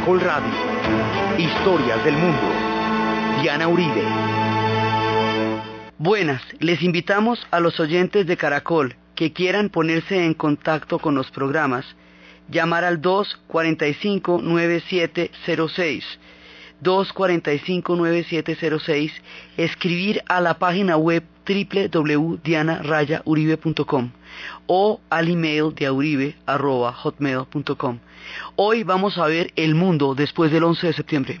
Caracol Radio. Historias del mundo. Diana Uribe. Buenas, les invitamos a los oyentes de Caracol que quieran ponerse en contacto con los programas, llamar al 245-9706, 245-9706, escribir a la página web www.dianarayauribe.com o al email de auribe.hotmail.com. Hoy vamos a ver el mundo después del 11 de septiembre.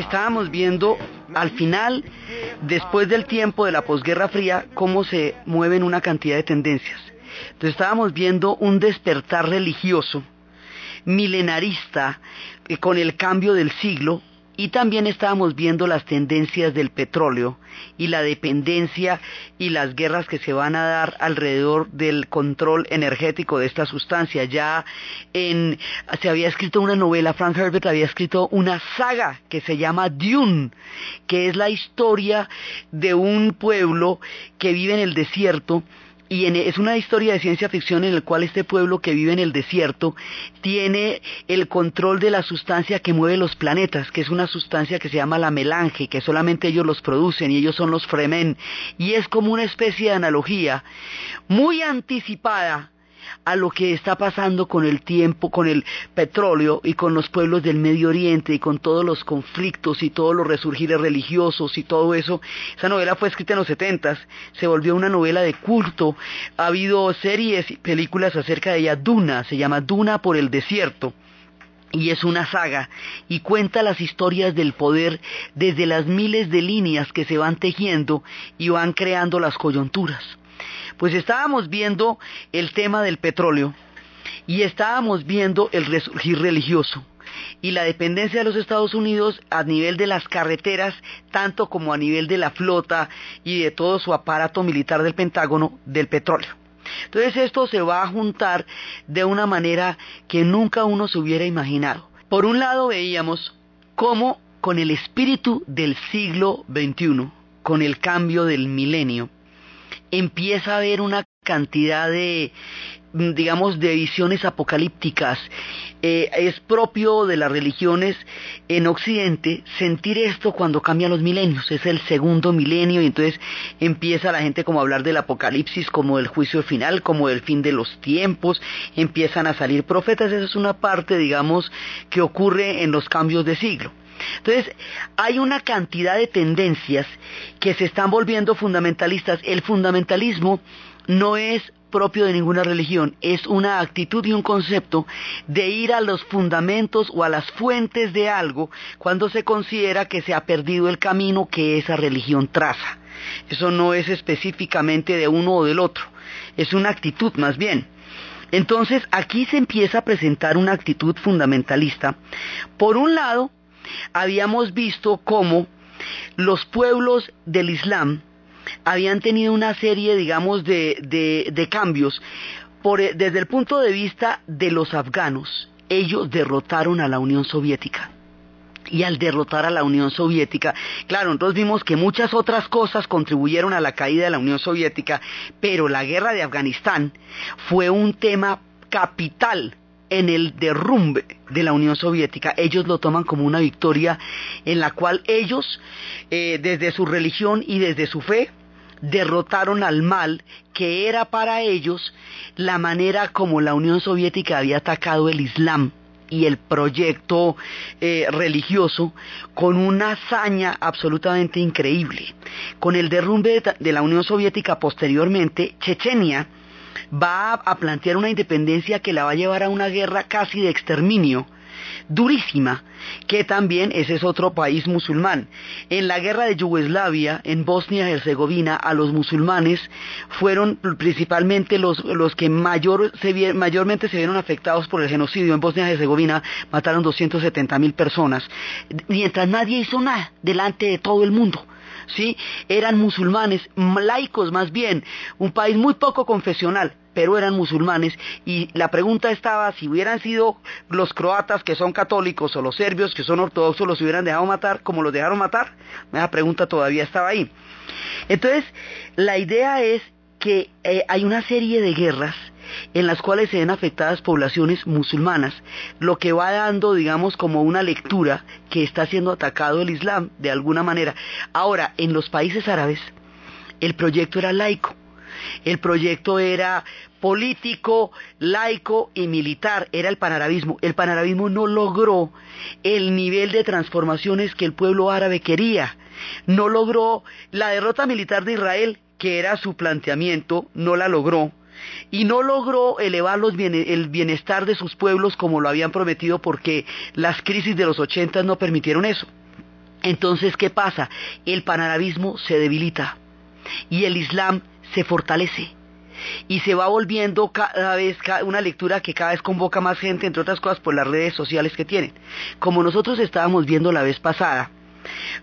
estábamos viendo al final, después del tiempo de la posguerra fría, cómo se mueven una cantidad de tendencias. Entonces estábamos viendo un despertar religioso, milenarista, eh, con el cambio del siglo, y también estábamos viendo las tendencias del petróleo y la dependencia y las guerras que se van a dar alrededor del control energético de esta sustancia. Ya en, se había escrito una novela, Frank Herbert había escrito una saga que se llama Dune, que es la historia de un pueblo que vive en el desierto y es una historia de ciencia ficción en la cual este pueblo que vive en el desierto tiene el control de la sustancia que mueve los planetas, que es una sustancia que se llama la melange, que solamente ellos los producen y ellos son los fremen. Y es como una especie de analogía muy anticipada a lo que está pasando con el tiempo, con el petróleo y con los pueblos del Medio Oriente y con todos los conflictos y todos los resurgires religiosos y todo eso. Esa novela fue escrita en los setentas, se volvió una novela de culto. Ha habido series y películas acerca de ella. Duna, se llama Duna por el desierto y es una saga y cuenta las historias del poder desde las miles de líneas que se van tejiendo y van creando las coyunturas. Pues estábamos viendo el tema del petróleo y estábamos viendo el resurgir religioso y la dependencia de los Estados Unidos a nivel de las carreteras, tanto como a nivel de la flota y de todo su aparato militar del Pentágono del petróleo. Entonces esto se va a juntar de una manera que nunca uno se hubiera imaginado. Por un lado veíamos cómo con el espíritu del siglo XXI, con el cambio del milenio, empieza a haber una cantidad de digamos de visiones apocalípticas. Eh, es propio de las religiones en Occidente sentir esto cuando cambian los milenios. Es el segundo milenio y entonces empieza la gente como a hablar del apocalipsis como del juicio final como del fin de los tiempos. Empiezan a salir profetas. Esa es una parte digamos que ocurre en los cambios de siglo entonces, hay una cantidad de tendencias que se están volviendo fundamentalistas. El fundamentalismo no es propio de ninguna religión, es una actitud y un concepto de ir a los fundamentos o a las fuentes de algo cuando se considera que se ha perdido el camino que esa religión traza. Eso no es específicamente de uno o del otro, es una actitud más bien. Entonces aquí se empieza a presentar una actitud fundamentalista. Por un lado, habíamos visto cómo los pueblos del Islam habían tenido una serie, digamos, de, cambios eh, desde el punto de vista de los afganos. Ellos derrotaron a la Unión Soviética. Y al derrotar a la Unión Soviética, claro, nosotros vimos que muchas otras cosas contribuyeron a la caída de la Unión Soviética, pero la guerra de Afganistán fue un tema capital en el derrumbe de la Unión Soviética, ellos lo toman como una victoria en la cual ellos, eh, desde su religión y desde su fe, derrotaron al mal que era para ellos la manera como la Unión Soviética había atacado el Islam y el proyecto eh, religioso con una hazaña absolutamente increíble. Con el derrumbe de la Unión Soviética posteriormente, Chechenia, va a plantear una independencia que la va a llevar a una guerra casi de exterminio durísima, que también ese es otro país musulmán. En la guerra de Yugoslavia, en Bosnia y Herzegovina, a los musulmanes fueron principalmente los, los que mayormente se vieron afectados por el genocidio. En Bosnia y Herzegovina mataron 270 mil personas, mientras nadie hizo nada delante de todo el mundo. ¿Sí? Eran musulmanes, laicos más bien, un país muy poco confesional, pero eran musulmanes y la pregunta estaba si hubieran sido los croatas que son católicos o los serbios que son ortodoxos los hubieran dejado matar como los dejaron matar. Esa pregunta todavía estaba ahí. Entonces, la idea es que eh, hay una serie de guerras en las cuales se ven afectadas poblaciones musulmanas, lo que va dando, digamos, como una lectura que está siendo atacado el Islam de alguna manera. Ahora, en los países árabes, el proyecto era laico. El proyecto era político, laico y militar, era el panarabismo. El panarabismo no logró el nivel de transformaciones que el pueblo árabe quería. No logró la derrota militar de Israel, que era su planteamiento, no la logró y no logró elevar el bienestar de sus pueblos como lo habían prometido porque las crisis de los 80 no permitieron eso. Entonces, ¿qué pasa? El panarabismo se debilita y el Islam se fortalece y se va volviendo cada vez una lectura que cada vez convoca más gente, entre otras cosas por las redes sociales que tienen. Como nosotros estábamos viendo la vez pasada,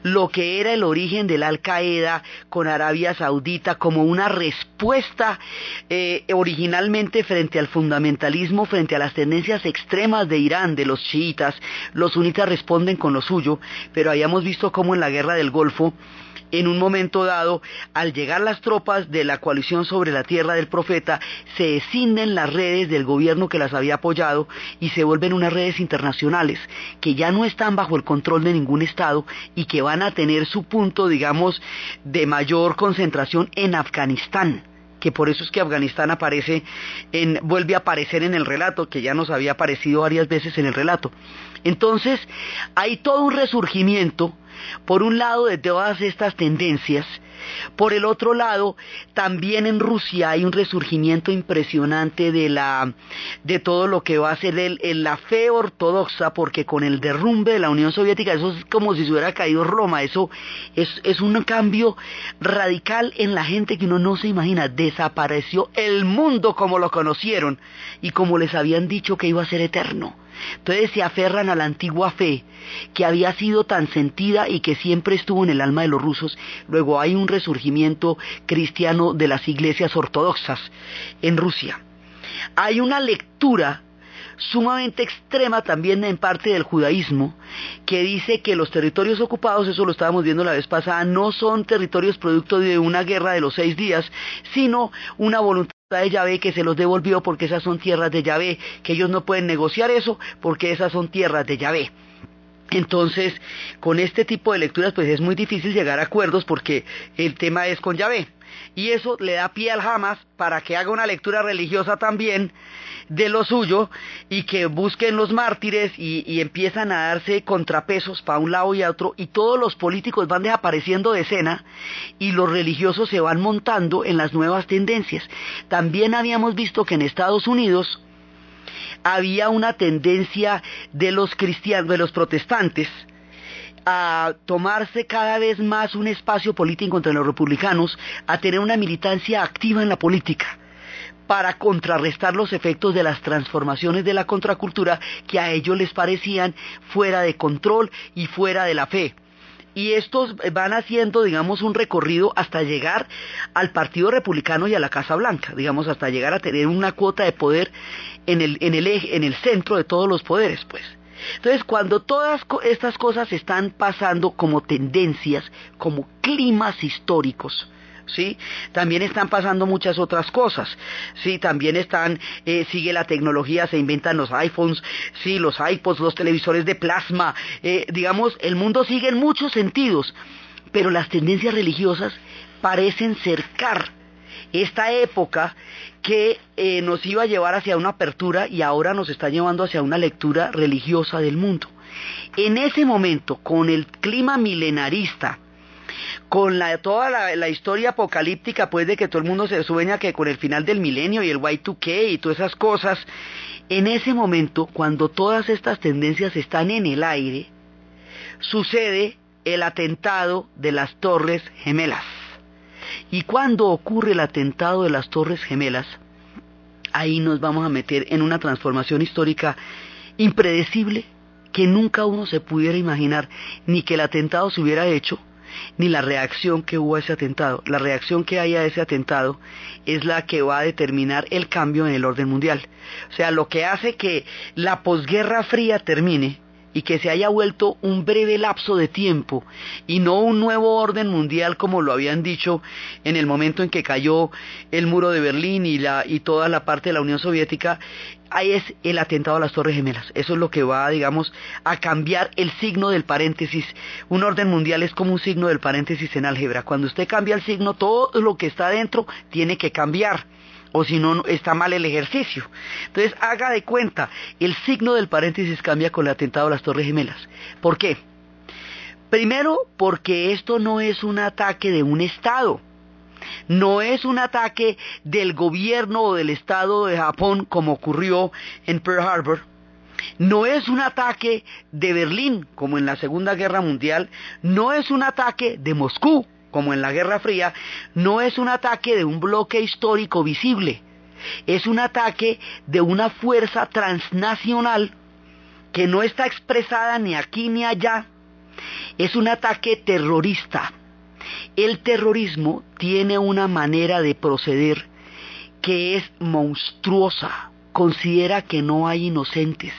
lo que era el origen de la Al Qaeda con Arabia Saudita como una respuesta eh, originalmente frente al fundamentalismo, frente a las tendencias extremas de Irán, de los chiitas, los sunitas responden con lo suyo, pero hayamos visto cómo en la guerra del Golfo en un momento dado, al llegar las tropas de la coalición sobre la tierra del profeta, se escinden las redes del gobierno que las había apoyado y se vuelven unas redes internacionales que ya no están bajo el control de ningún Estado y que van a tener su punto, digamos, de mayor concentración en Afganistán que por eso es que Afganistán aparece en, vuelve a aparecer en el relato, que ya nos había aparecido varias veces en el relato. Entonces, hay todo un resurgimiento por un lado de todas estas tendencias, por el otro lado, también en Rusia hay un resurgimiento impresionante de la de todo lo que va a ser el, la fe ortodoxa, porque con el derrumbe de la Unión Soviética, eso es como si se hubiera caído Roma, eso es, es un cambio radical en la gente que uno no se imagina. Desapareció el mundo como lo conocieron y como les habían dicho que iba a ser eterno. Entonces se aferran a la antigua fe que había sido tan sentida y que siempre estuvo en el alma de los rusos. Luego hay un resurgimiento cristiano de las iglesias ortodoxas en Rusia. Hay una lectura sumamente extrema también en parte del judaísmo, que dice que los territorios ocupados, eso lo estábamos viendo la vez pasada, no son territorios producto de una guerra de los seis días, sino una voluntad de Yahvé que se los devolvió porque esas son tierras de Yahvé, que ellos no pueden negociar eso porque esas son tierras de Yahvé. Entonces, con este tipo de lecturas, pues es muy difícil llegar a acuerdos porque el tema es con Yahvé. Y eso le da pie al Hamas para que haga una lectura religiosa también de lo suyo y que busquen los mártires y, empiezan a darse contrapesos para un lado y otro y todos los políticos van desapareciendo de escena y los religiosos se van montando en las nuevas tendencias. También habíamos visto que en Estados Unidos había una tendencia de los cristianos, de los protestantes, a tomarse cada vez más un espacio político entre los republicanos, a tener una militancia activa en la política para contrarrestar los efectos de las transformaciones de la contracultura que a ellos les parecían fuera de control y fuera de la fe. Y estos van haciendo, digamos, un recorrido hasta llegar al Partido Republicano y a la Casa Blanca, digamos, hasta llegar a tener una cuota de poder en el, en el, en el centro de todos los poderes, pues. Entonces, cuando todas estas cosas están pasando como tendencias, como climas históricos, ¿sí? También están pasando muchas otras cosas, ¿sí? También están, eh, sigue la tecnología, se inventan los iPhones, ¿sí? Los iPods, los televisores de plasma, eh, digamos, el mundo sigue en muchos sentidos, pero las tendencias religiosas parecen cercar esta época que eh, nos iba a llevar hacia una apertura y ahora nos está llevando hacia una lectura religiosa del mundo. En ese momento, con el clima milenarista, con la, toda la, historia apocalíptica, pues de que todo el mundo se sueña que con el final del milenio y el Y2K y todas esas cosas, En ese momento, cuando todas estas tendencias están en el aire, sucede el atentado de las Torres Gemelas. Y cuando ocurre el atentado de las Torres Gemelas, ahí nos vamos a meter en una transformación histórica impredecible que nunca uno se pudiera imaginar, ni que el atentado se hubiera hecho, ni la reacción que hubo a ese atentado. La reacción que hay a ese atentado es la que va a determinar el cambio en el orden mundial. O sea, lo que hace que la posguerra fría termine y que se haya vuelto un breve lapso de tiempo y no un nuevo orden mundial como lo habían dicho en el momento en que cayó el muro de Berlín y, la, y toda la parte de la Unión Soviética, ahí es el atentado a las Torres Gemelas. Eso es lo que va, digamos, a cambiar el signo del paréntesis. Un orden mundial es como un signo del paréntesis en álgebra. Cuando usted cambia el signo, todo lo que está dentro tiene que cambiar o si no está mal el ejercicio. Entonces haga de cuenta, el signo del paréntesis cambia con el atentado a las Torres Gemelas. ¿Por qué? Primero, porque esto no es un ataque de un Estado, no es un ataque del gobierno o del Estado de Japón como ocurrió en Pearl Harbor, no es un ataque de Berlín como en la Segunda Guerra Mundial, no es un ataque de Moscú como en la Guerra Fría, no es un ataque de un bloque histórico visible, es un ataque de una fuerza transnacional que no está expresada ni aquí ni allá, es un ataque terrorista. El terrorismo tiene una manera de proceder que es monstruosa, considera que no hay inocentes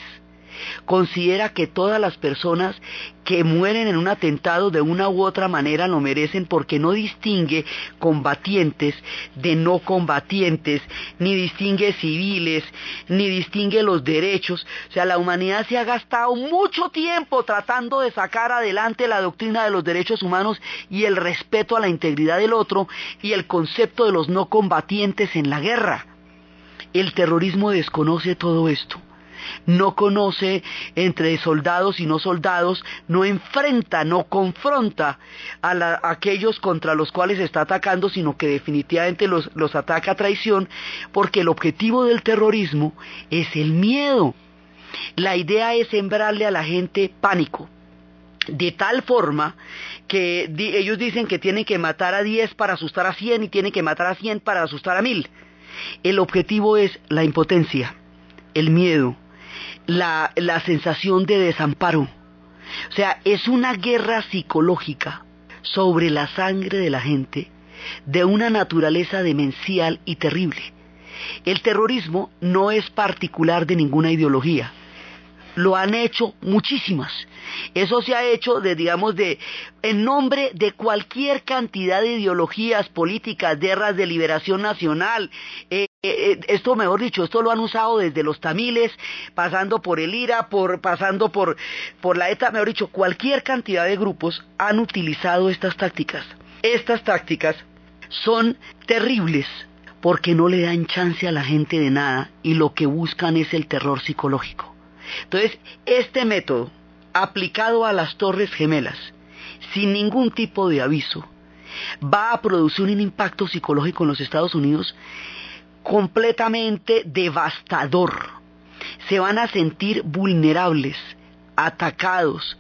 considera que todas las personas que mueren en un atentado de una u otra manera lo merecen porque no distingue combatientes de no combatientes, ni distingue civiles, ni distingue los derechos. O sea, la humanidad se ha gastado mucho tiempo tratando de sacar adelante la doctrina de los derechos humanos y el respeto a la integridad del otro y el concepto de los no combatientes en la guerra. El terrorismo desconoce todo esto no conoce entre soldados y no soldados, no enfrenta, no confronta a, aquellos contra los cuales está atacando, sino que definitivamente los, ataca a traición, porque el objetivo del terrorismo es el miedo. La idea es sembrarle a la gente pánico de tal forma que ellos dicen que tienen que matar a 10 para asustar a 100 y tienen que matar a 100 para asustar a 1000. El objetivo es la impotencia, el miedo, la, la sensación de desamparo. O sea, es una guerra psicológica sobre la sangre de la gente de una naturaleza demencial y terrible. El terrorismo no es particular de ninguna ideología lo han hecho muchísimas. Eso se ha hecho de, digamos, de, en nombre de cualquier cantidad de ideologías políticas, guerras de liberación nacional. Eh, esto, mejor dicho, esto lo han usado desde los tamiles, pasando por el IRA, por, pasando por, por la ETA, mejor dicho, cualquier cantidad de grupos han utilizado estas tácticas. Estas tácticas son terribles porque no le dan chance a la gente de nada y lo que buscan es el terror psicológico. Entonces, este método, aplicado a las torres gemelas, sin ningún tipo de aviso, va a producir un impacto psicológico en los Estados Unidos completamente devastador. Se van a sentir vulnerables, atacados,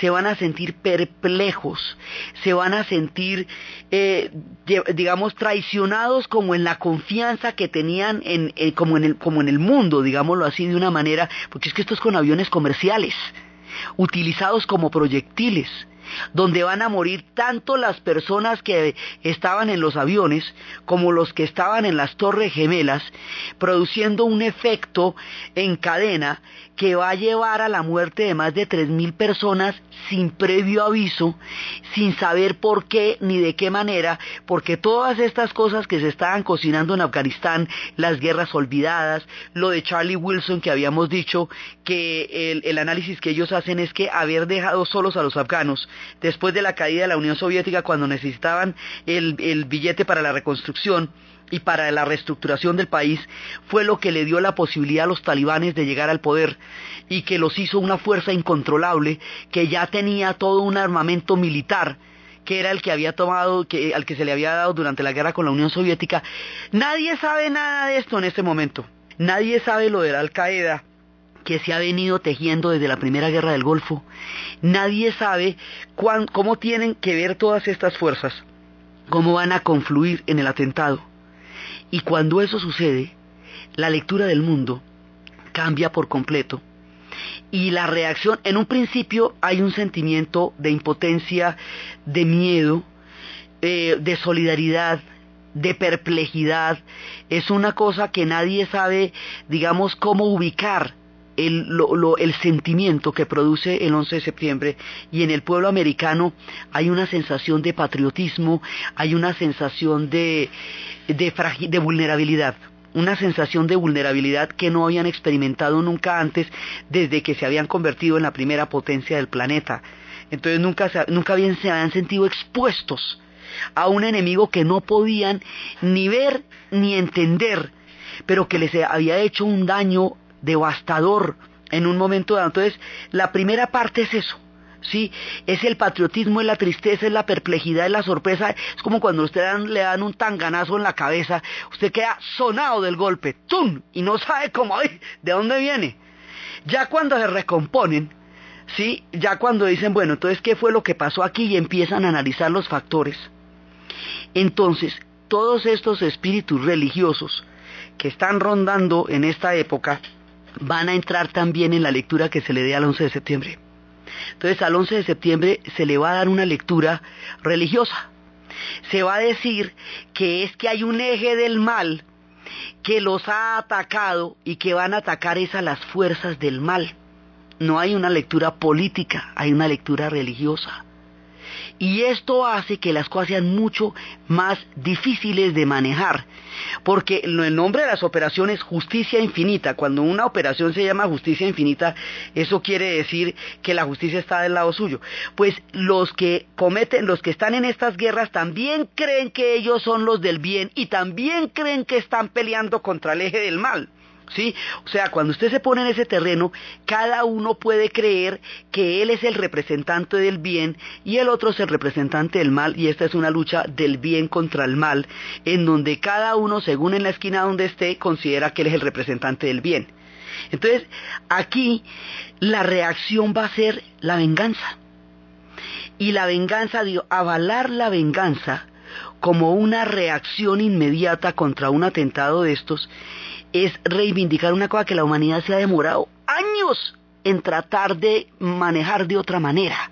se van a sentir perplejos, se van a sentir, eh, digamos, traicionados como en la confianza que tenían en, eh, como, en el, como en el mundo, digámoslo así de una manera, porque es que esto es con aviones comerciales, utilizados como proyectiles donde van a morir tanto las personas que estaban en los aviones como los que estaban en las torres gemelas, produciendo un efecto en cadena que va a llevar a la muerte de más de 3.000 personas sin previo aviso, sin saber por qué ni de qué manera, porque todas estas cosas que se estaban cocinando en Afganistán, las guerras olvidadas, lo de Charlie Wilson que habíamos dicho, que el, el análisis que ellos hacen es que haber dejado solos a los afganos después de la caída de la Unión Soviética cuando necesitaban el, billete para la reconstrucción, y para la reestructuración del país fue lo que le dio la posibilidad a los talibanes de llegar al poder y que los hizo una fuerza incontrolable que ya tenía todo un armamento militar que era el que había tomado, que, al que se le había dado durante la guerra con la Unión Soviética. Nadie sabe nada de esto en este momento. Nadie sabe lo de la Al Qaeda que se ha venido tejiendo desde la Primera Guerra del Golfo. Nadie sabe cómo tienen que ver todas estas fuerzas, cómo van a confluir en el atentado. Y cuando eso sucede, la lectura del mundo cambia por completo. Y la reacción, en un principio hay un sentimiento de impotencia, de miedo, eh, de solidaridad, de perplejidad. Es una cosa que nadie sabe, digamos, cómo ubicar el, sentimiento que produce el 11 de septiembre y en el pueblo americano hay una sensación de patriotismo, hay una sensación de, de, vulnerabilidad una sensación de vulnerabilidad que no habían experimentado nunca antes desde que se habían convertido en la primera potencia del planeta. Entonces nunca, nunca bien se habían sentido expuestos a un enemigo que no podían ni ver ni entender, pero que les había hecho un daño devastador en un momento dado. Entonces, la primera parte es eso. ¿sí? Es el patriotismo, es la tristeza, es la perplejidad, es la sorpresa. Es como cuando usted le dan un tanganazo en la cabeza, usted queda sonado del golpe, ¡tum! Y no sabe cómo, de dónde viene. Ya cuando se recomponen, ¿sí? Ya cuando dicen, bueno, entonces, ¿qué fue lo que pasó aquí? Y empiezan a analizar los factores. Entonces, todos estos espíritus religiosos que están rondando en esta época van a entrar también en la lectura que se le dé al 11 de septiembre. Entonces al 11 de septiembre se le va a dar una lectura religiosa. Se va a decir que es que hay un eje del mal que los ha atacado y que van a atacar es a las fuerzas del mal. No hay una lectura política, hay una lectura religiosa. Y esto hace que las cosas sean mucho más difíciles de manejar, porque el nombre de las operaciones justicia infinita. Cuando una operación se llama justicia infinita, eso quiere decir que la justicia está del lado suyo. Pues los que cometen, los que están en estas guerras también creen que ellos son los del bien y también creen que están peleando contra el eje del mal. ¿Sí? O sea, cuando usted se pone en ese terreno, cada uno puede creer que él es el representante del bien y el otro es el representante del mal y esta es una lucha del bien contra el mal, en donde cada uno, según en la esquina donde esté, considera que él es el representante del bien. Entonces, aquí la reacción va a ser la venganza. Y la venganza, digo, avalar la venganza como una reacción inmediata contra un atentado de estos es reivindicar una cosa que la humanidad se ha demorado años en tratar de manejar de otra manera.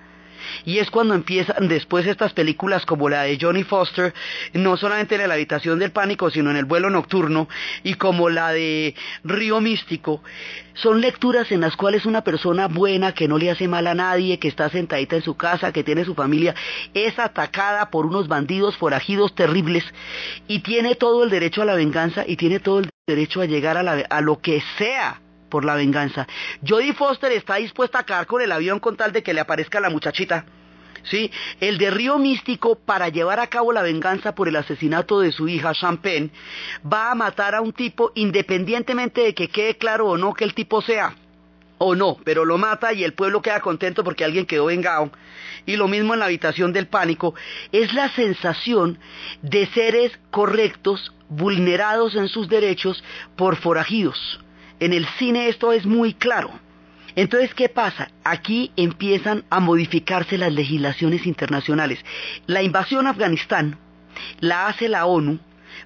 Y es cuando empiezan después estas películas como la de Johnny Foster, no solamente en la habitación del pánico, sino en el vuelo nocturno, y como la de Río Místico, son lecturas en las cuales una persona buena, que no le hace mal a nadie, que está sentadita en su casa, que tiene su familia, es atacada por unos bandidos forajidos terribles y tiene todo el derecho a la venganza y tiene todo el derecho a llegar a, a lo que sea por la venganza. Jodie Foster está dispuesta a acabar con el avión con tal de que le aparezca la muchachita. ¿Sí? El de Río Místico, para llevar a cabo la venganza por el asesinato de su hija Champagne, va a matar a un tipo independientemente de que quede claro o no que el tipo sea o no, pero lo mata y el pueblo queda contento porque alguien quedó vengado. Y lo mismo en la habitación del pánico, es la sensación de seres correctos, vulnerados en sus derechos por forajidos. En el cine esto es muy claro. Entonces, ¿qué pasa? Aquí empiezan a modificarse las legislaciones internacionales. La invasión a Afganistán la hace la ONU,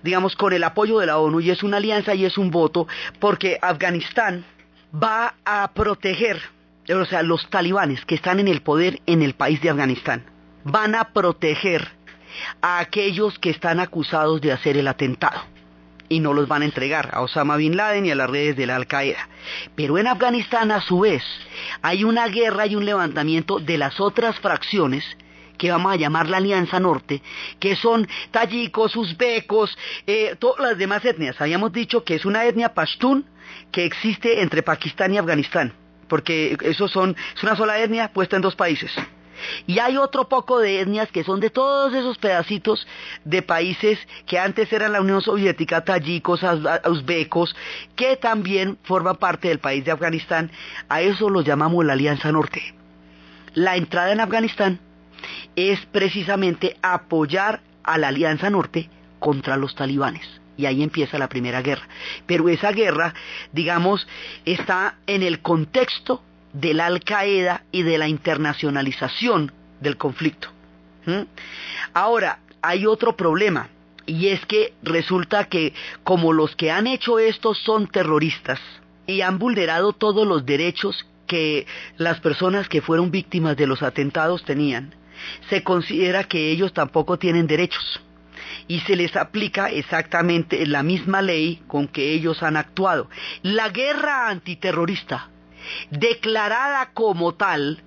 digamos, con el apoyo de la ONU, y es una alianza y es un voto, porque Afganistán va a proteger, o sea, los talibanes que están en el poder en el país de Afganistán, van a proteger a aquellos que están acusados de hacer el atentado y no los van a entregar a Osama Bin Laden y a las redes de la Al Qaeda. Pero en Afganistán a su vez hay una guerra y un levantamiento de las otras fracciones que vamos a llamar la Alianza Norte, que son tayikos, uzbecos, eh, todas las demás etnias. Habíamos dicho que es una etnia pashtun que existe entre Pakistán y Afganistán, porque esos son, es una sola etnia puesta en dos países. Y hay otro poco de etnias que son de todos esos pedacitos de países que antes eran la Unión Soviética, tayikos, uzbecos, que también forman parte del país de Afganistán. A eso los llamamos la Alianza Norte. La entrada en Afganistán es precisamente apoyar a la Alianza Norte contra los talibanes. y ahí empieza la primera guerra. Pero esa guerra, digamos, está en el contexto de la Al Qaeda y de la internacionalización del conflicto. ¿Mm? Ahora, hay otro problema, y es que resulta que como los que han hecho esto son terroristas y han vulnerado todos los derechos que las personas que fueron víctimas de los atentados tenían, se considera que ellos tampoco tienen derechos y se les aplica exactamente la misma ley con que ellos han actuado. La guerra antiterrorista, declarada como tal,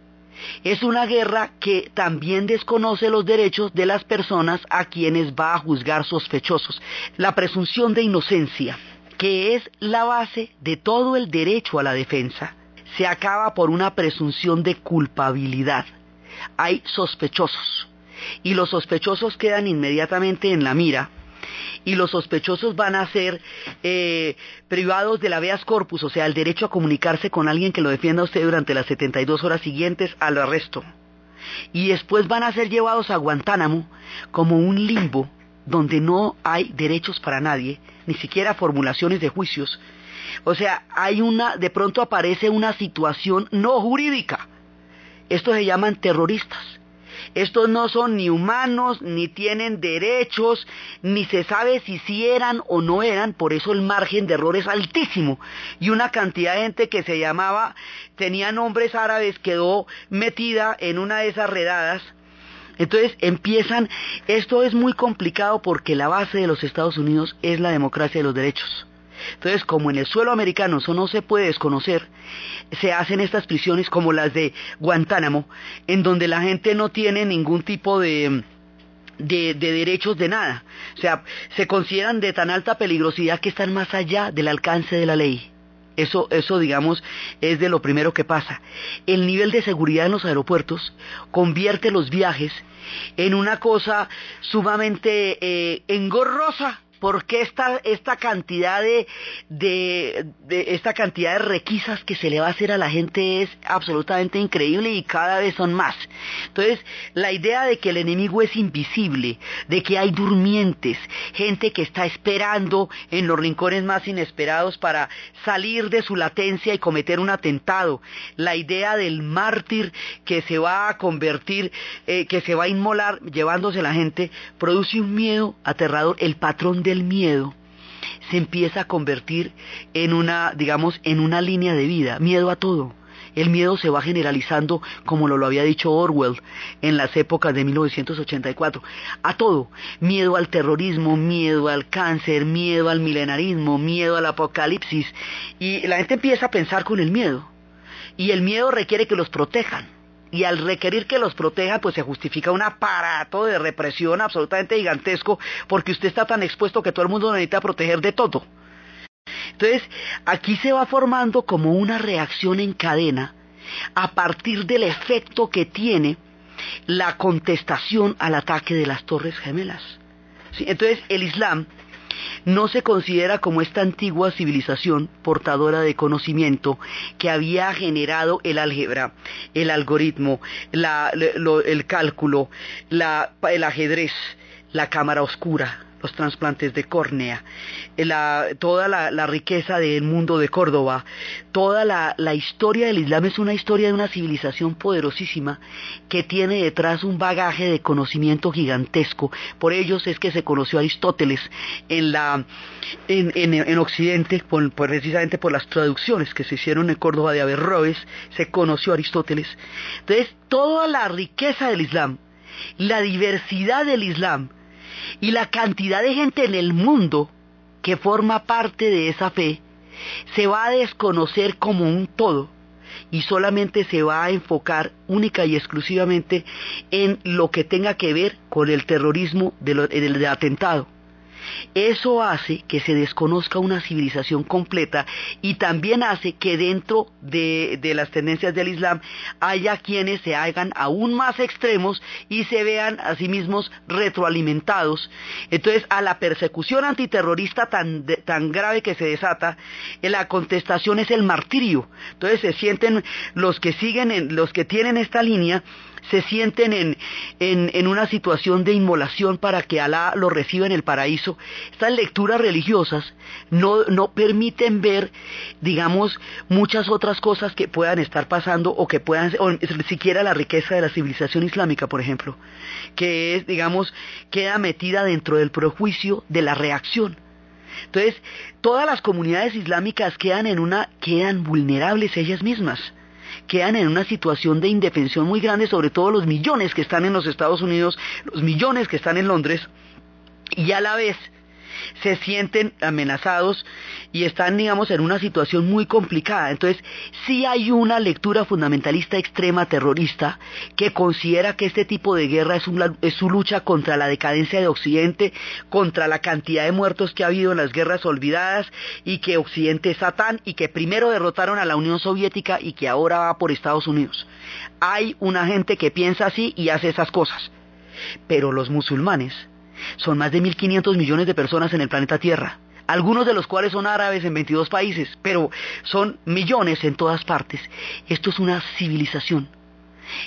es una guerra que también desconoce los derechos de las personas a quienes va a juzgar sospechosos. La presunción de inocencia, que es la base de todo el derecho a la defensa, se acaba por una presunción de culpabilidad. Hay sospechosos y los sospechosos quedan inmediatamente en la mira y los sospechosos van a ser eh, privados del habeas corpus, o sea, el derecho a comunicarse con alguien que lo defienda a usted durante las 72 horas siguientes al arresto. Y después van a ser llevados a Guantánamo como un limbo donde no hay derechos para nadie, ni siquiera formulaciones de juicios. O sea, hay una, de pronto aparece una situación no jurídica. Estos se llaman terroristas estos no son ni humanos, ni tienen derechos, ni se sabe si sí eran o no eran, por eso el margen de error es altísimo. Y una cantidad de gente que se llamaba, tenía nombres árabes, quedó metida en una de esas redadas. Entonces empiezan, esto es muy complicado porque la base de los Estados Unidos es la democracia de los derechos. Entonces, como en el suelo americano eso no se puede desconocer, se hacen estas prisiones como las de Guantánamo, en donde la gente no tiene ningún tipo de, de, derechos de nada. O sea, se consideran de tan alta peligrosidad que están más allá del alcance de la ley. Eso, eso, digamos, es de lo primero que pasa. El nivel de seguridad en los aeropuertos convierte los viajes en una cosa sumamente eh, engorrosa porque esta, esta cantidad de, de, esta cantidad de requisas que se le va a hacer a la gente es absolutamente increíble y cada vez son más. Entonces, la idea de que el enemigo es invisible, de que hay durmientes, gente que está esperando en los rincones más inesperados para salir de su latencia y cometer un atentado, la idea del mártir que se va a convertir, eh, que se va a inmolar llevándose la gente, produce un miedo aterrador, el patrón de el miedo se empieza a convertir en una, digamos, en una línea de vida, miedo a todo. El miedo se va generalizando, como lo, lo había dicho Orwell en las épocas de 1984, a todo. Miedo al terrorismo, miedo al cáncer, miedo al milenarismo, miedo al apocalipsis. Y la gente empieza a pensar con el miedo. Y el miedo requiere que los protejan y al requerir que los proteja, pues se justifica un aparato de represión absolutamente gigantesco, porque usted está tan expuesto que todo el mundo necesita proteger de todo. Entonces, aquí se va formando como una reacción en cadena a partir del efecto que tiene la contestación al ataque de las Torres Gemelas. Entonces, el Islam no se considera como esta antigua civilización portadora de conocimiento que había generado el álgebra, el algoritmo, el cálculo, el ajedrez, la cámara oscura, los trasplantes de córnea, eh, toda la, riqueza del mundo de Córdoba, toda la, historia del Islam es una historia de una civilización poderosísima que tiene detrás un bagaje de conocimiento gigantesco. Por ellos es que se conoció Aristóteles en, la, en, Occidente, precisamente por las traducciones que se hicieron en Córdoba de Averroes, se conoció Aristóteles. Entonces, toda la riqueza del Islam, la diversidad del Islam, y la cantidad de gente en el mundo que forma parte de esa fe se va a desconocer como un todo y solamente se va a enfocar única y exclusivamente en lo que tenga que ver con el terrorismo del, atentado. Eso hace que se desconozca una civilización completa y también hace que dentro de, las tendencias del Islam haya quienes se hagan aún más extremos y se vean a sí mismos retroalimentados. Entonces, a la persecución antiterrorista tan, tan grave que se desata, la contestación es el martirio. Entonces, se sienten los que siguen, los que tienen esta línea, se sienten en, en, una situación de inmolación para que Alá los reciba en el paraíso. Estas lecturas religiosas no, no permiten ver, digamos, muchas otras cosas que puedan estar pasando o que puedan, o siquiera la riqueza de la civilización islámica, por ejemplo, que es, digamos, queda metida dentro del prejuicio de la reacción. Entonces, todas las comunidades islámicas quedan en una, quedan vulnerables ellas mismas quedan en una situación de indefensión muy grande, sobre todo los millones que están en los Estados Unidos, los millones que están en Londres, y a la vez se sienten amenazados y están, digamos, en una situación muy complicada. Entonces, sí hay una lectura fundamentalista extrema terrorista que considera que este tipo de guerra es, es su lucha contra la decadencia de Occidente, contra la cantidad de muertos que ha habido en las guerras olvidadas y que Occidente es Satán y que primero derrotaron a la Unión Soviética y que ahora va por Estados Unidos. Hay una gente que piensa así y hace esas cosas. Pero los musulmanes son más de 1.500 millones de personas en el planeta Tierra, algunos de los cuales son árabes en 22 países, pero son millones en todas partes. Esto es una civilización.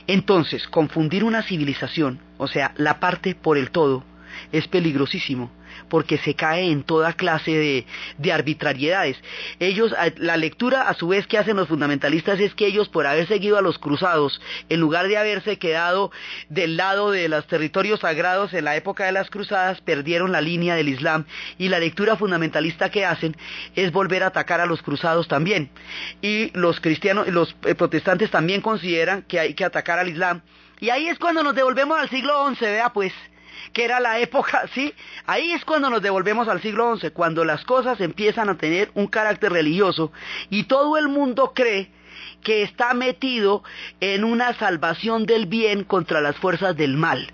Entonces, confundir una civilización, o sea, la parte por el todo, es peligrosísimo porque se cae en toda clase de, arbitrariedades. Ellos, la lectura a su vez que hacen los fundamentalistas es que ellos por haber seguido a los cruzados, en lugar de haberse quedado del lado de los territorios sagrados en la época de las cruzadas, perdieron la línea del Islam y la lectura fundamentalista que hacen es volver a atacar a los cruzados también. Y los cristianos, los eh, protestantes también consideran que hay que atacar al Islam. Y ahí es cuando nos devolvemos al siglo XI, vea pues que era la época, ¿sí? Ahí es cuando nos devolvemos al siglo XI, cuando las cosas empiezan a tener un carácter religioso y todo el mundo cree que está metido en una salvación del bien contra las fuerzas del mal.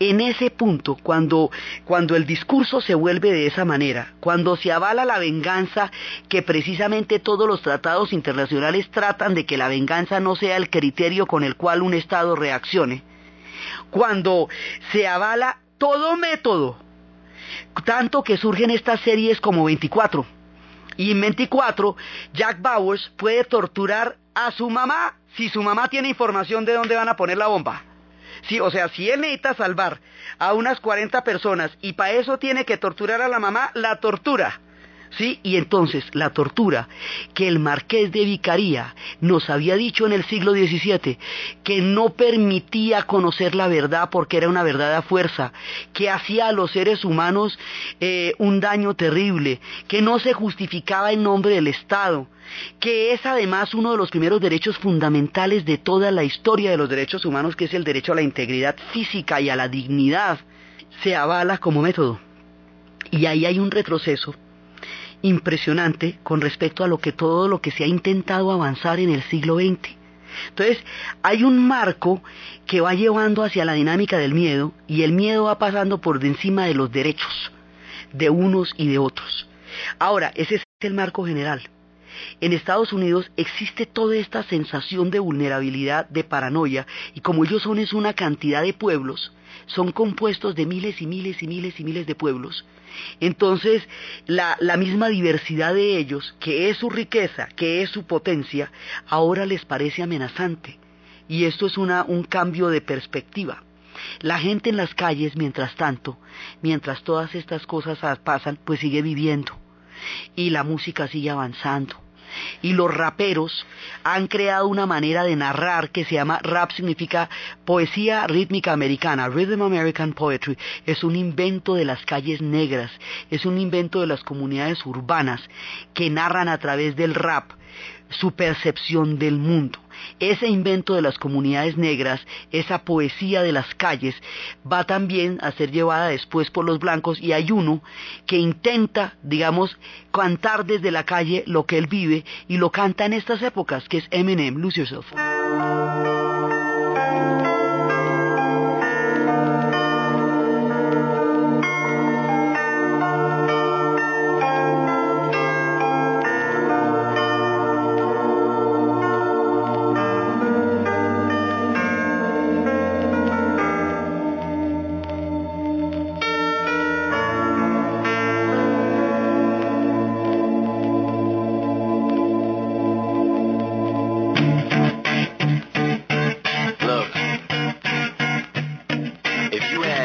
En ese punto, cuando, cuando el discurso se vuelve de esa manera, cuando se avala la venganza, que precisamente todos los tratados internacionales tratan de que la venganza no sea el criterio con el cual un Estado reaccione, cuando se avala todo método, tanto que surgen estas series como 24. Y en 24, Jack Bowers puede torturar a su mamá si su mamá tiene información de dónde van a poner la bomba. Sí, o sea, si él necesita salvar a unas 40 personas y para eso tiene que torturar a la mamá, la tortura. ¿Sí? Y entonces la tortura que el marqués de Vicaría nos había dicho en el siglo XVII, que no permitía conocer la verdad porque era una verdad a fuerza, que hacía a los seres humanos eh, un daño terrible, que no se justificaba en nombre del Estado, que es además uno de los primeros derechos fundamentales de toda la historia de los derechos humanos, que es el derecho a la integridad física y a la dignidad, se avala como método. Y ahí hay un retroceso impresionante con respecto a lo que todo lo que se ha intentado avanzar en el siglo XX. Entonces, hay un marco que va llevando hacia la dinámica del miedo y el miedo va pasando por encima de los derechos de unos y de otros. Ahora, ese es el marco general. En Estados Unidos existe toda esta sensación de vulnerabilidad, de paranoia, y como ellos son es una cantidad de pueblos, son compuestos de miles y miles y miles y miles de pueblos, entonces, la, misma diversidad de ellos, que es su riqueza, que es su potencia, ahora les parece amenazante. Y esto es un cambio de perspectiva. La gente en las calles, mientras tanto, mientras todas estas cosas pasan, pues sigue viviendo. Y la música sigue avanzando y los raperos han creado una manera de narrar que se llama rap significa poesía rítmica americana, Rhythm American Poetry, es un invento de las calles negras, es un invento de las comunidades urbanas que narran a través del rap su percepción del mundo. Ese invento de las comunidades negras, esa poesía de las calles, va también a ser llevada después por los blancos y hay uno que intenta, digamos, cantar desde la calle lo que él vive y lo canta en estas épocas, que es Eminem, Lose Yourself.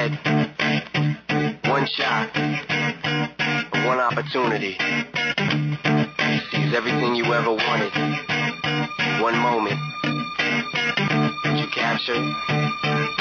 One shot, one opportunity. Seize everything you ever wanted. One moment that you captured.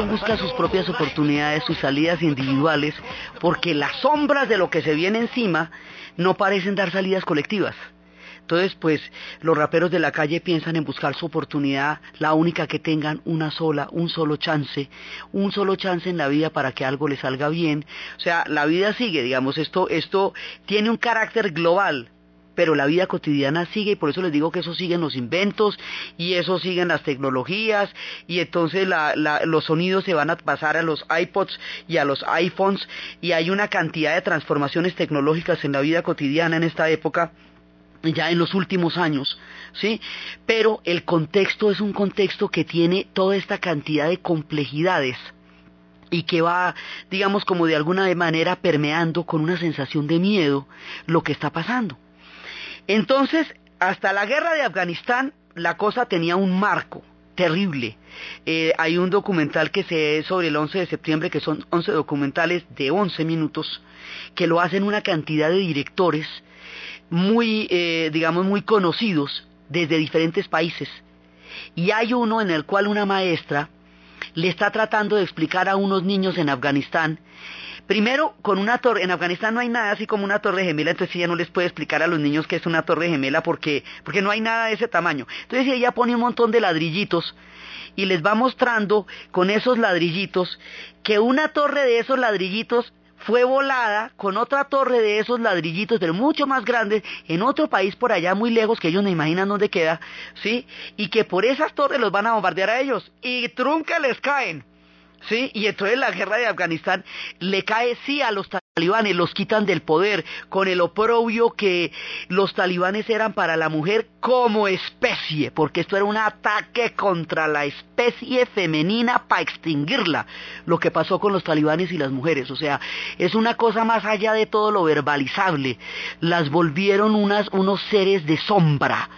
busca sus propias oportunidades, sus salidas individuales, porque las sombras de lo que se viene encima no parecen dar salidas colectivas. Entonces, pues, los raperos de la calle piensan en buscar su oportunidad, la única que tengan, una sola, un solo chance, un solo chance en la vida para que algo les salga bien. O sea, la vida sigue, digamos, esto, esto tiene un carácter global, pero la vida cotidiana sigue y por eso les digo que eso siguen los inventos y eso siguen las tecnologías y entonces los sonidos se van a pasar a los iPods y a los iPhones y hay una cantidad de transformaciones tecnológicas en la vida cotidiana en esta época ya en los últimos años, ¿sí? Pero el contexto es un contexto que tiene toda esta cantidad de complejidades y que va, digamos, como de alguna manera permeando con una sensación de miedo lo que está pasando. Entonces, hasta la guerra de Afganistán, la cosa tenía un marco terrible. Eh, hay un documental que se sobre el 11 de septiembre, que son 11 documentales de 11 minutos, que lo hacen una cantidad de directores muy, eh, digamos, muy conocidos desde diferentes países. Y hay uno en el cual una maestra le está tratando de explicar a unos niños en Afganistán Primero, con una torre, en Afganistán no hay nada así como una torre gemela, entonces ella no les puede explicar a los niños que es una torre gemela porque, porque no hay nada de ese tamaño. Entonces ella pone un montón de ladrillitos y les va mostrando con esos ladrillitos que una torre de esos ladrillitos fue volada con otra torre de esos ladrillitos, pero mucho más grandes, en otro país por allá muy lejos, que ellos no imaginan dónde queda, ¿sí? Y que por esas torres los van a bombardear a ellos. Y trunca les caen. ¿Sí? Y entonces la guerra de Afganistán le cae sí a los talibanes, los quitan del poder con el oprobio que los talibanes eran para la mujer como especie, porque esto era un ataque contra la especie femenina para extinguirla, lo que pasó con los talibanes y las mujeres, o sea, es una cosa más allá de todo lo verbalizable, las volvieron unas, unos seres de sombra,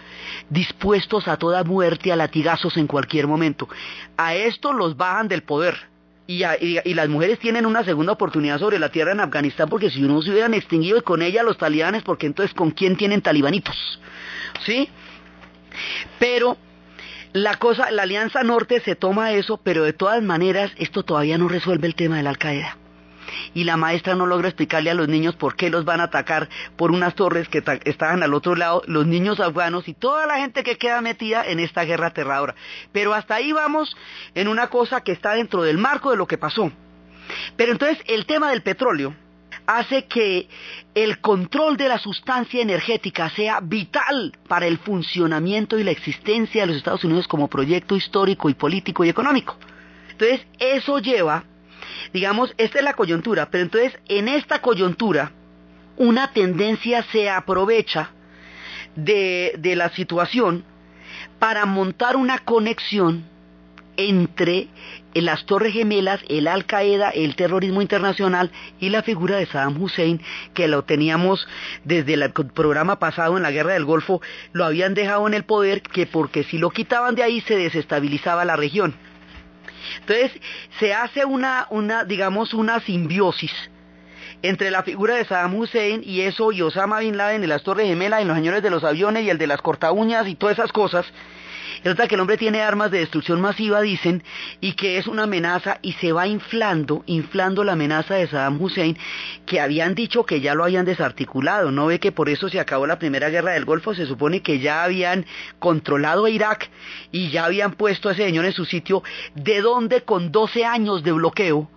dispuestos a toda muerte, a latigazos en cualquier momento. A esto los bajan del poder. Y, las mujeres tienen una segunda oportunidad sobre la tierra en Afganistán porque si no se hubieran extinguido con ella los talibanes, porque entonces con quién tienen talibanitos, ¿sí? Pero la cosa, la Alianza Norte se toma eso, pero de todas maneras esto todavía no resuelve el tema de la Al Qaeda y la maestra no logra explicarle a los niños por qué los van a atacar por unas torres que ta- estaban al otro lado, los niños afganos y toda la gente que queda metida en esta guerra aterradora. Pero hasta ahí vamos en una cosa que está dentro del marco de lo que pasó. Pero entonces el tema del petróleo hace que el control de la sustancia energética sea vital para el funcionamiento y la existencia de los Estados Unidos como proyecto histórico y político y económico. Entonces eso lleva digamos, esta es la coyuntura, pero entonces en esta coyuntura una tendencia se aprovecha de, de la situación para montar una conexión entre las Torres Gemelas, el Al Qaeda, el terrorismo internacional y la figura de Saddam Hussein, que lo teníamos desde el programa pasado en la Guerra del Golfo, lo habían dejado en el poder, que porque si lo quitaban de ahí se desestabilizaba la región. Entonces se hace una, una, digamos, una simbiosis entre la figura de Saddam Hussein y eso y Osama Bin Laden y las Torres Gemelas y los señores de los aviones y el de las cortaúñas y todas esas cosas. Resulta que el hombre tiene armas de destrucción masiva, dicen, y que es una amenaza y se va inflando, inflando la amenaza de Saddam Hussein, que habían dicho que ya lo habían desarticulado. ¿No ve que por eso se acabó la primera guerra del Golfo? Se supone que ya habían controlado a Irak y ya habían puesto a ese señor en su sitio, de donde con 12 años de bloqueo,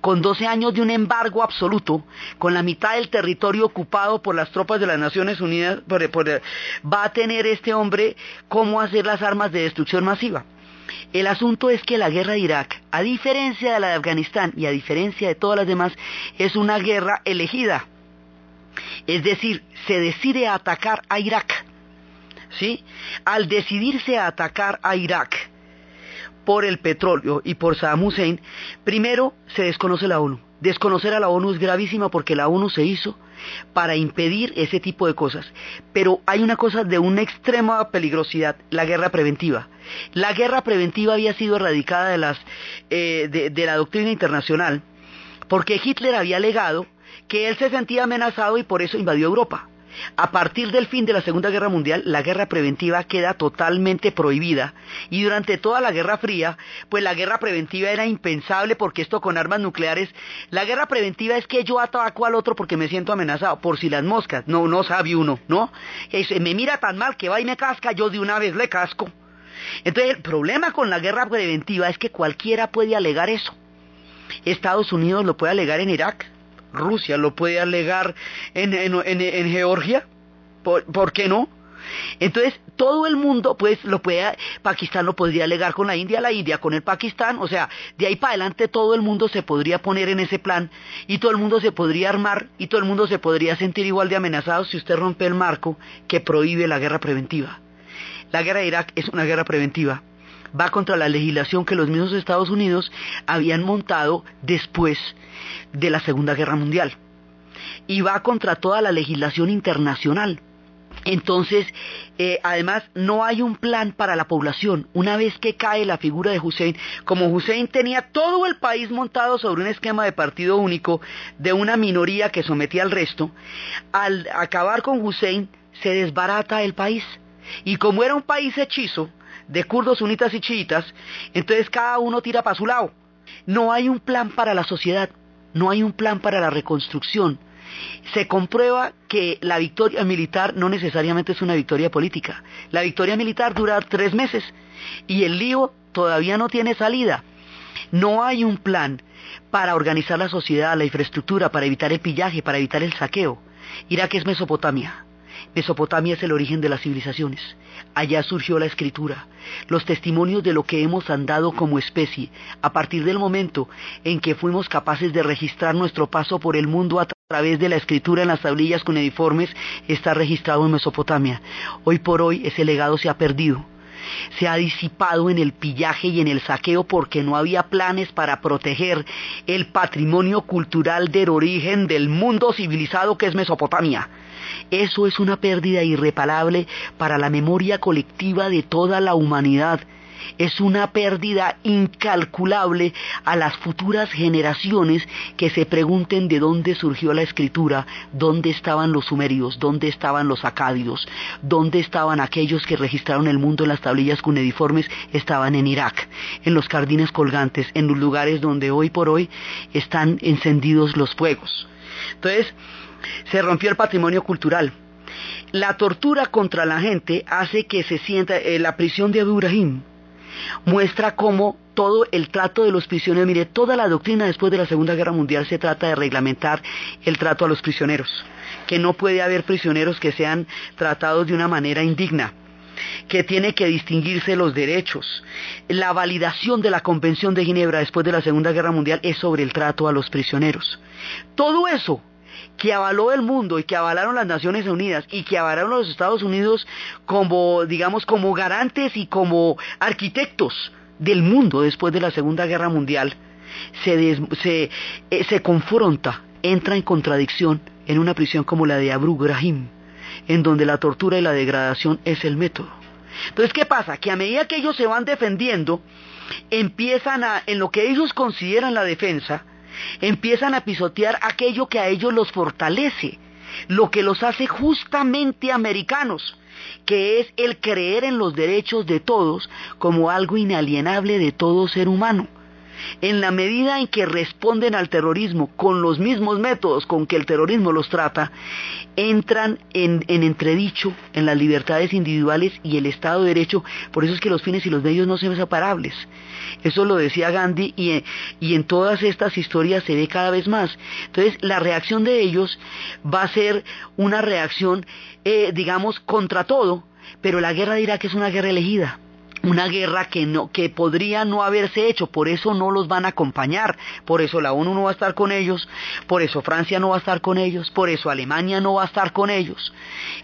con 12 años de un embargo absoluto, con la mitad del territorio ocupado por las tropas de las Naciones Unidas, va a tener este hombre cómo hacer las armas de destrucción masiva. El asunto es que la guerra de Irak, a diferencia de la de Afganistán y a diferencia de todas las demás, es una guerra elegida. Es decir, se decide atacar a Irak. ¿Sí? Al decidirse a atacar a Irak, por el petróleo y por Saddam Hussein, primero se desconoce la ONU. Desconocer a la ONU es gravísima porque la ONU se hizo para impedir ese tipo de cosas. Pero hay una cosa de una extrema peligrosidad, la guerra preventiva. La guerra preventiva había sido erradicada de, eh, de la doctrina internacional porque Hitler había alegado que él se sentía amenazado y por eso invadió Europa. A partir del fin de la Segunda Guerra Mundial, la guerra preventiva queda totalmente prohibida y durante toda la Guerra Fría, pues la guerra preventiva era impensable porque esto con armas nucleares, la guerra preventiva es que yo ataco al otro porque me siento amenazado, por si las moscas, no, no sabe uno, ¿no? me mira tan mal que va y me casca, yo de una vez le casco. Entonces el problema con la guerra preventiva es que cualquiera puede alegar eso. Estados Unidos lo puede alegar en Irak, Rusia lo puede alegar en, Georgia, ¿Por, qué no? Entonces, todo el mundo, pues, lo puede, Pakistán lo podría alegar con la India, la India con el Pakistán, o sea, de ahí para adelante todo el mundo se podría poner en ese plan y todo el mundo se podría armar y todo el mundo se podría sentir igual de amenazado si usted rompe el marco que prohíbe la guerra preventiva. La guerra de Irak es una guerra preventiva va contra la legislación que los mismos Estados Unidos habían montado después de la Segunda Guerra Mundial. Y va contra toda la legislación internacional. Entonces, eh, además, no hay un plan para la población. Una vez que cae la figura de Hussein, como Hussein tenía todo el país montado sobre un esquema de partido único de una minoría que sometía al resto, al acabar con Hussein se desbarata el país. Y como era un país hechizo, de kurdos, sunitas y chiitas, entonces cada uno tira para su lado. No hay un plan para la sociedad, no hay un plan para la reconstrucción. Se comprueba que la victoria militar no necesariamente es una victoria política. La victoria militar dura tres meses y el lío todavía no tiene salida. No hay un plan para organizar la sociedad, la infraestructura, para evitar el pillaje, para evitar el saqueo. Irak es Mesopotamia. Mesopotamia es el origen de las civilizaciones. Allá surgió la escritura, los testimonios de lo que hemos andado como especie, a partir del momento en que fuimos capaces de registrar nuestro paso por el mundo a través de la escritura en las tablillas cuneiformes, está registrado en Mesopotamia. Hoy por hoy ese legado se ha perdido se ha disipado en el pillaje y en el saqueo porque no había planes para proteger el patrimonio cultural del origen del mundo civilizado que es Mesopotamia. Eso es una pérdida irreparable para la memoria colectiva de toda la humanidad. Es una pérdida incalculable a las futuras generaciones que se pregunten de dónde surgió la escritura, dónde estaban los sumerios, dónde estaban los acádidos, dónde estaban aquellos que registraron el mundo en las tablillas cuneiformes, estaban en Irak, en los jardines colgantes, en los lugares donde hoy por hoy están encendidos los fuegos. Entonces, se rompió el patrimonio cultural. La tortura contra la gente hace que se sienta, eh, la prisión de Abu muestra cómo todo el trato de los prisioneros, mire, toda la doctrina después de la Segunda Guerra Mundial se trata de reglamentar el trato a los prisioneros, que no puede haber prisioneros que sean tratados de una manera indigna que tiene que distinguirse los derechos. La validación de la Convención de Ginebra después de la Segunda Guerra Mundial es sobre el trato a los prisioneros. Todo eso que avaló el mundo y que avalaron las Naciones Unidas y que avalaron los Estados Unidos como, digamos, como garantes y como arquitectos del mundo después de la Segunda Guerra Mundial, se, eh, se confronta, entra en contradicción en una prisión como la de Abu Ghraib, en donde la tortura y la degradación es el método. Entonces, ¿qué pasa? Que a medida que ellos se van defendiendo, empiezan a, en lo que ellos consideran la defensa, empiezan a pisotear aquello que a ellos los fortalece, lo que los hace justamente americanos, que es el creer en los derechos de todos como algo inalienable de todo ser humano en la medida en que responden al terrorismo con los mismos métodos con que el terrorismo los trata, entran en, entredicho en las libertades individuales y el Estado de Derecho. Por eso es que los fines y los medios no son separables. Eso lo decía Gandhi y, en todas estas historias se ve cada vez más. Entonces, la reacción de ellos va a ser una reacción, eh, digamos, contra todo, pero la guerra dirá que es una guerra elegida una guerra que no que podría no haberse hecho, por eso no los van a acompañar, por eso la ONU no va a estar con ellos, por eso Francia no va a estar con ellos, por eso Alemania no va a estar con ellos.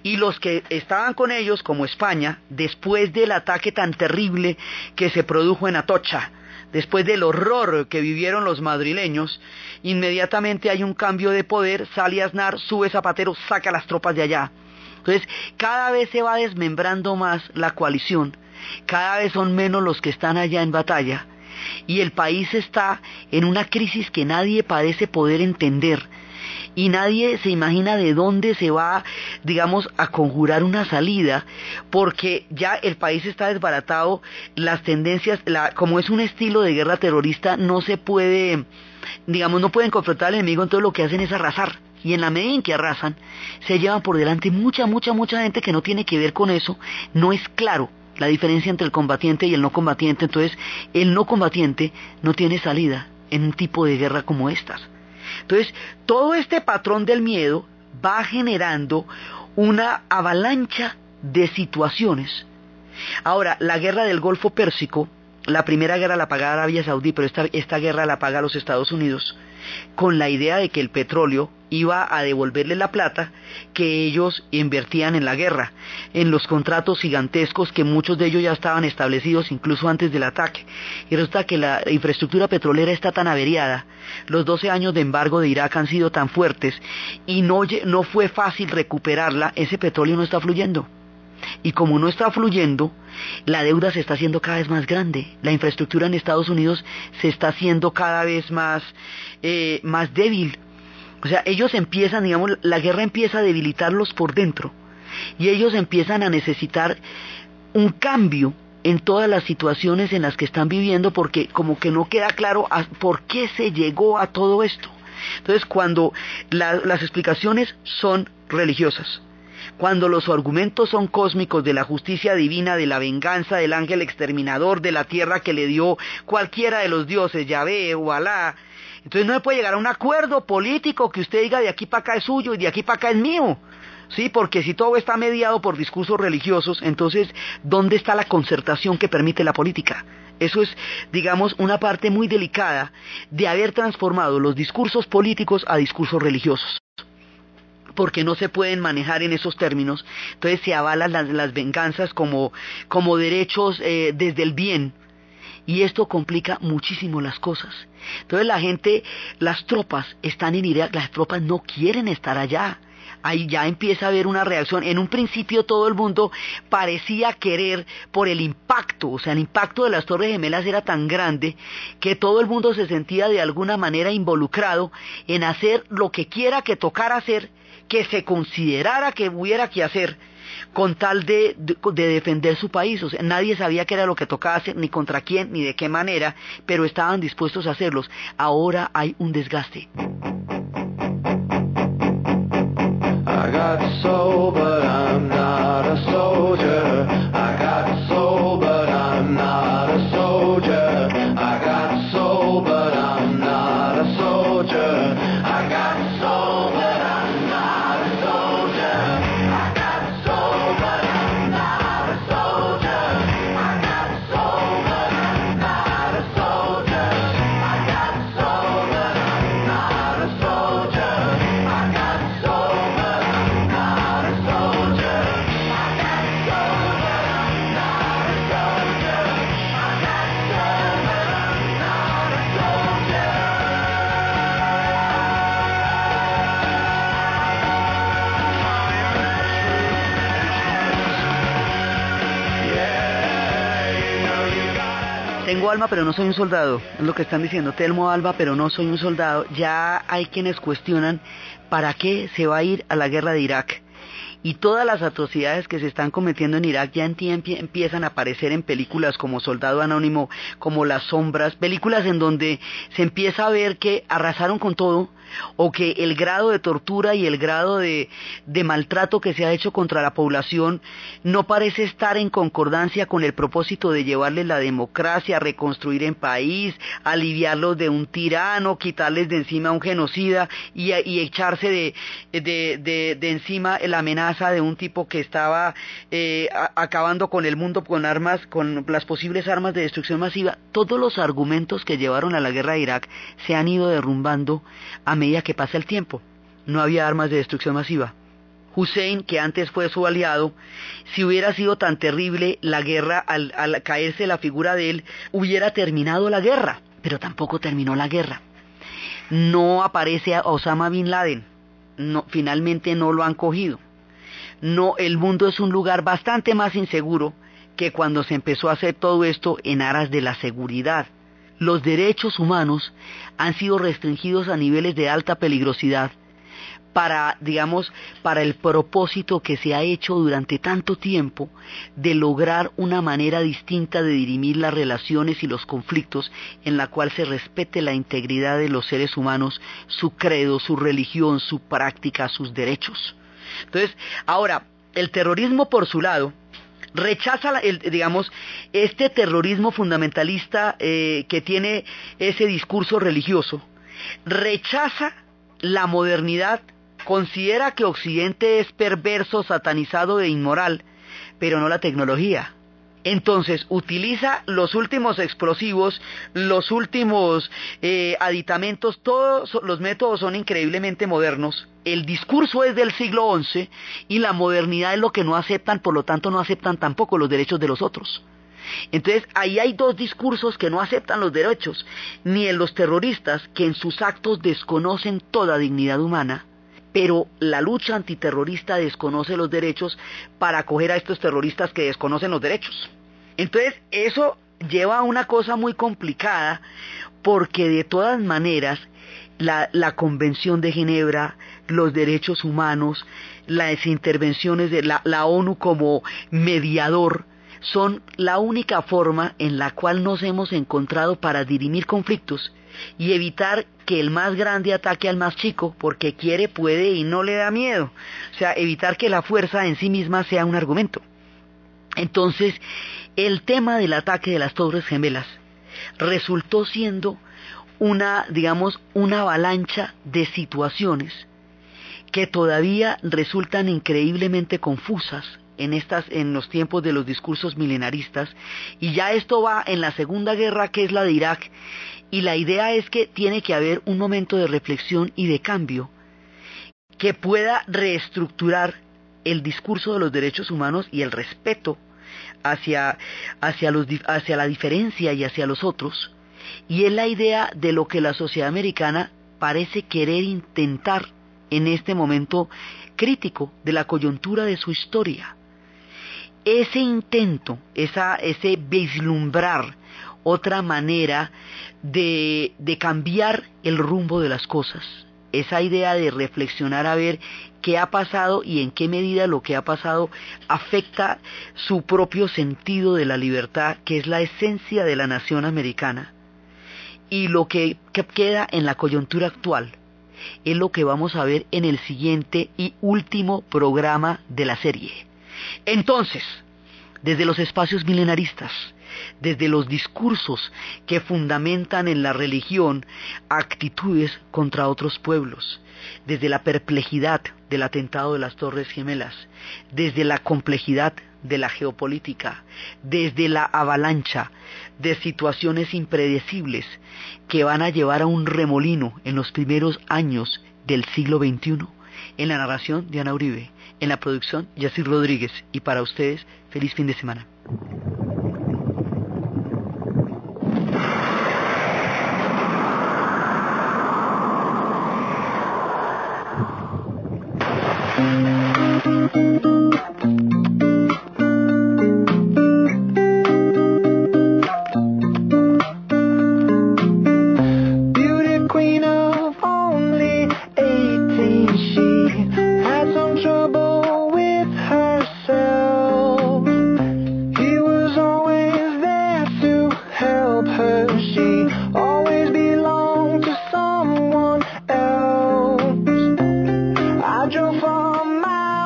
Y los que estaban con ellos, como España, después del ataque tan terrible que se produjo en Atocha, después del horror que vivieron los madrileños, inmediatamente hay un cambio de poder, sale Aznar, sube Zapatero, saca las tropas de allá. Entonces, cada vez se va desmembrando más la coalición cada vez son menos los que están allá en batalla. Y el país está en una crisis que nadie parece poder entender. Y nadie se imagina de dónde se va, digamos, a conjurar una salida, porque ya el país está desbaratado, las tendencias, como es un estilo de guerra terrorista, no se puede, digamos, no pueden confrontar al enemigo, entonces lo que hacen es arrasar. Y en la medida en que arrasan, se llevan por delante mucha, mucha, mucha gente que no tiene que ver con eso, no es claro la diferencia entre el combatiente y el no combatiente. Entonces, el no combatiente no tiene salida en un tipo de guerra como estas. Entonces, todo este patrón del miedo va generando una avalancha de situaciones. Ahora, la guerra del Golfo Pérsico, la primera guerra la paga Arabia Saudí, pero esta, esta guerra la paga los Estados Unidos, con la idea de que el petróleo iba a devolverle la plata que ellos invertían en la guerra, en los contratos gigantescos que muchos de ellos ya estaban establecidos incluso antes del ataque. Y resulta que la infraestructura petrolera está tan averiada, los 12 años de embargo de Irak han sido tan fuertes y no, no fue fácil recuperarla, ese petróleo no está fluyendo. Y como no está fluyendo, la deuda se está haciendo cada vez más grande. La infraestructura en Estados Unidos se está haciendo cada vez más, eh, más débil o sea, ellos empiezan, digamos, la guerra empieza a debilitarlos por dentro y ellos empiezan a necesitar un cambio en todas las situaciones en las que están viviendo porque como que no queda claro por qué se llegó a todo esto. Entonces, cuando las explicaciones son religiosas, cuando los argumentos son cósmicos de la justicia divina, de la venganza del ángel exterminador, de la tierra que le dio cualquiera de los dioses, Yahvé o Alá, entonces no se puede llegar a un acuerdo político que usted diga de aquí para acá es suyo y de aquí para acá es mío. Sí, porque si todo está mediado por discursos religiosos, entonces, ¿dónde está la concertación que permite la política? Eso es, digamos, una parte muy delicada de haber transformado los discursos políticos a discursos religiosos porque no se pueden manejar en esos términos. Entonces se avalan las, venganzas como, como derechos eh, desde el bien, y esto complica muchísimo las cosas. Entonces la gente, las tropas están en Irak, las tropas no quieren estar allá. Ahí ya empieza a haber una reacción. En un principio todo el mundo parecía querer por el impacto, o sea, el impacto de las Torres Gemelas era tan grande que todo el mundo se sentía de alguna manera involucrado en hacer lo que quiera que tocara hacer, que se considerara que hubiera que hacer con tal de, defender su país. Nadie sabía qué era lo que tocaba hacer, ni contra quién, ni de qué manera, pero estaban dispuestos a hacerlos. Ahora hay un desgaste. Pero no soy un soldado, es lo que están diciendo. Tengo alma pero no soy un soldado. Ya hay quienes cuestionan para qué se va a ir a la guerra de Irak. Y todas las atrocidades que se están cometiendo en Irak ya empiezan a aparecer en películas como Soldado Anónimo, como Las Sombras, películas en donde se empieza a ver que arrasaron con todo, o que el grado de tortura y el grado de, maltrato que se ha hecho contra la población no parece estar en concordancia con el propósito de llevarles la democracia, reconstruir en país, aliviarlos de un tirano, quitarles de encima un genocida y, echarse de, de, de, encima la amenaza de un tipo que estaba eh, acabando con el mundo con armas, con las posibles armas de destrucción masiva. Todos los argumentos que llevaron a la guerra de Irak se han ido derrumbando a medida que pasa el tiempo. No había armas de destrucción masiva. Hussein, que antes fue su aliado, si hubiera sido tan terrible la guerra al, caerse la figura de él, hubiera terminado la guerra, pero tampoco terminó la guerra. No aparece Osama Bin Laden, no, finalmente no lo han cogido. No, el mundo es un lugar bastante más inseguro que cuando se empezó a hacer todo esto en aras de la seguridad los derechos humanos han sido restringidos a niveles de alta peligrosidad para, digamos, para el propósito que se ha hecho durante tanto tiempo de lograr una manera distinta de dirimir las relaciones y los conflictos en la cual se respete la integridad de los seres humanos, su credo, su religión, su práctica, sus derechos. Entonces, ahora, el terrorismo por su lado, rechaza, digamos, este terrorismo fundamentalista eh, que tiene ese discurso religioso, rechaza la modernidad, considera que Occidente es perverso, satanizado e inmoral, pero no la tecnología. Entonces utiliza los últimos explosivos, los últimos eh, aditamentos, todos los métodos son increíblemente modernos. El discurso es del siglo XI y la modernidad es lo que no aceptan, por lo tanto no aceptan tampoco los derechos de los otros. Entonces ahí hay dos discursos que no aceptan los derechos, ni en los terroristas que en sus actos desconocen toda dignidad humana, pero la lucha antiterrorista desconoce los derechos para acoger a estos terroristas que desconocen los derechos. Entonces, eso lleva a una cosa muy complicada porque de todas maneras la, Convención de Ginebra, los derechos humanos, las intervenciones de la, ONU como mediador, son la única forma en la cual nos hemos encontrado para dirimir conflictos y evitar que el más grande ataque al más chico porque quiere, puede y no le da miedo. O sea, evitar que la fuerza en sí misma sea un argumento. Entonces, el tema del ataque de las Torres Gemelas resultó siendo una, digamos, una avalancha de situaciones que todavía resultan increíblemente confusas en estas en los tiempos de los discursos milenaristas y ya esto va en la Segunda Guerra que es la de Irak y la idea es que tiene que haber un momento de reflexión y de cambio que pueda reestructurar el discurso de los derechos humanos y el respeto hacia, hacia, hacia la diferencia y hacia los otros, y es la idea de lo que la sociedad americana parece querer intentar en este momento crítico de la coyuntura de su historia. Ese intento, ese vislumbrar otra manera de, de cambiar el rumbo de las cosas, esa idea de reflexionar a ver qué ha pasado y en qué medida lo que ha pasado afecta su propio sentido de la libertad, que es la esencia de la nación americana. Y lo que, queda en la coyuntura actual es lo que vamos a ver en el siguiente y último programa de la serie. Entonces, desde los espacios milenaristas, desde los discursos que fundamentan en la religión actitudes contra otros pueblos, desde la perplejidad del atentado de las Torres Gemelas, desde la complejidad de la geopolítica, desde la avalancha de situaciones impredecibles que van a llevar a un remolino en los primeros años del siglo XXI. En la narración, Diana Uribe. En la producción, Yacir Rodríguez. Y para ustedes, feliz fin de semana.